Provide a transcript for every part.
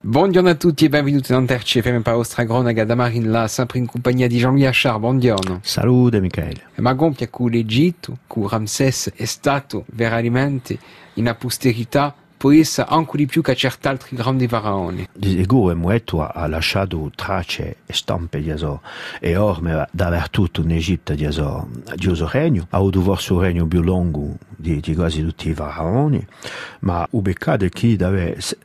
Buongiorno a tutti e benvenuti in Terci FM vostra cronaca da Marin sempre in compagnia di Jean-Louis Achard. Buongiorno. Salute Michele. E ma compia con l'Egitto, con Ramses è stato veramente in posterità poessa anche di più che certi altri grandi faraoni. Di sicuro Mueto ha lasciato tracce e stampe di eso e orme dappertutto in Egitto di di eso regno. Ha avuto forse un regno più lungo di, di quasi tutti i faraoni, ma è che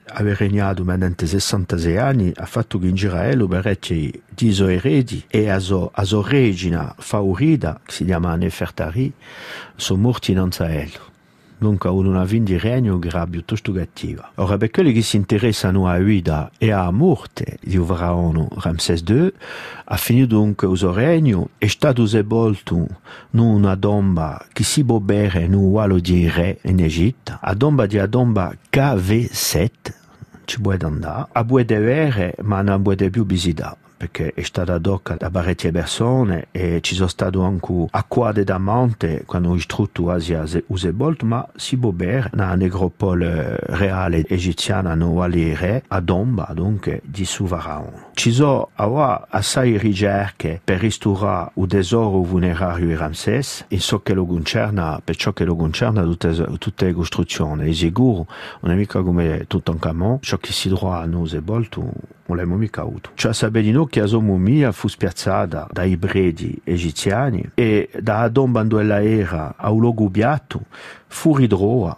aveva regnato mediante 66 anni ha fatto che in Israele berecci di suoi eredi e a sua regina favorita, che si chiama Nefertari, sono morti in Israele. On una vin di regno era piuttosto cattiva. Ora, per quelli che si interessano a vita e a morte di Uvraono Ramses II, ha finito dunque il regno, è stato sepolto in una tomba che si può bere in un ualo di re in Egitto, a tomba di tomba KV7, ci può andare, a può vedere, ma non può più visitare perché è stata doccata da parecchie persone e ci sono state anche da monte quando ho istrutto Asia Usebolt, ma si può bere necropole reale egiziana a Domba, dunque di su Faraone. Ci sono ora assai ricerche per il tesoro di Ramses in ciò che lo concerne, per ciò che lo concerne tutte, tutte le costruzioni. È sicuro, non è mica come ciò che si trova a Usebolt non l'abbiamo mica avuto. Cioè noi che la sua mummia fu spiazzata dai preti egiziani e da tomba dove era a un luogo biatto fu ridroa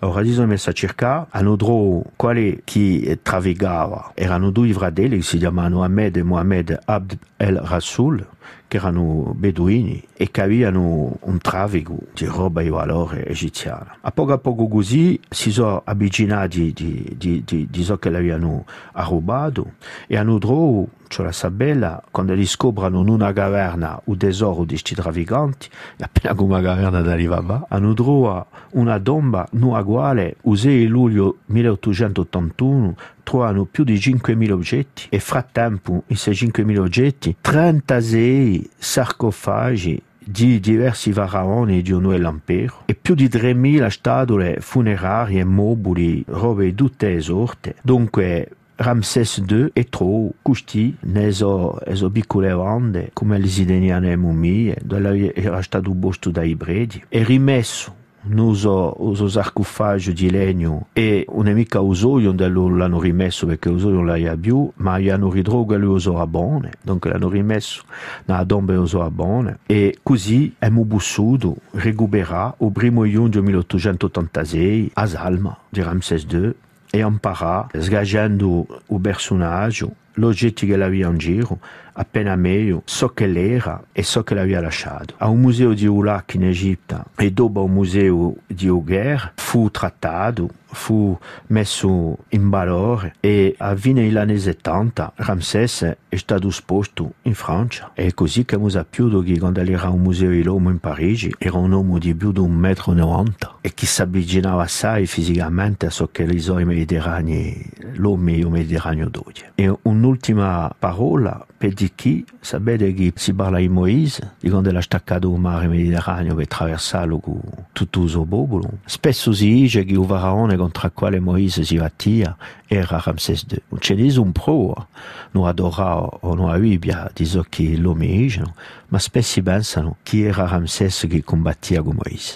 Ora sono messo a cercare, hanno trovato quali chi travigava. Erano due fratelli che si chiamavano Ahmed e Mohamed Abd el-Rasul, che erano beduini e che avevano un trafico di roba di valore egiziana. A poco a poco così si sono avvicinati di, di, di, di ciò che l'avevano rubato e hanno trovato cioè la Sabella, quando scoprono in una caverna il tesoro di questi trafficanti, appena come una caverna d'Alibaba, hanno trovato una tomba non il 6 luglio 1881, trovano più di 5.000 oggetti e frattempo in questi 5.000 oggetti 36 sarcofagi di diversi faraoni di un impero e più di 3.000 statue funerarie, mobili, robe di tutte sorte. Dunque Ramses II è troppo custi neso eso piccole come le sideniane mummie dove era stato posto bredi e rimesso uso, uso sarcofaggio di legno e non è mica usoio l'hanno rimesso perché usoio non l'ha più ma hanno ridroga lo uso a bone. Dunque l'hanno rimesso nella tomba uso a bone. E così è bussuto recupera il primo giugno 1886 a Salma di Ramses II e imparà sgaggiando il personaggio l'oggetto che l'aveva in giro appena meglio so che l'era e so che l'aveva lasciato. A un museo di Ulak in Egitto e dopo un museo di Uger fu trattato, fu messo in valore e a fine degli anni 70 Ramses è stato esposto in Francia. È così che abbiamo saputo che quando era un museo dell'uomo in Parigi era un uomo di più di un metro e che si avvicinava assai fisicamente a ciò che i suoi mediterranei, l'uomo Mediterraneo d'oggi. E un'ultima parola per di chi sapete che si parla di Moise, di quando l'ha staccato il mare Mediterraneo per attraversarlo con tutto il suo popolo. Spesso si dice che il faraone contro il quale Moise si battia era Ramses II. Non c'è un pro, non adora o non avibia di ciò che l'uomo è, ma spesso pensano che era Ramses che combattia con Moise.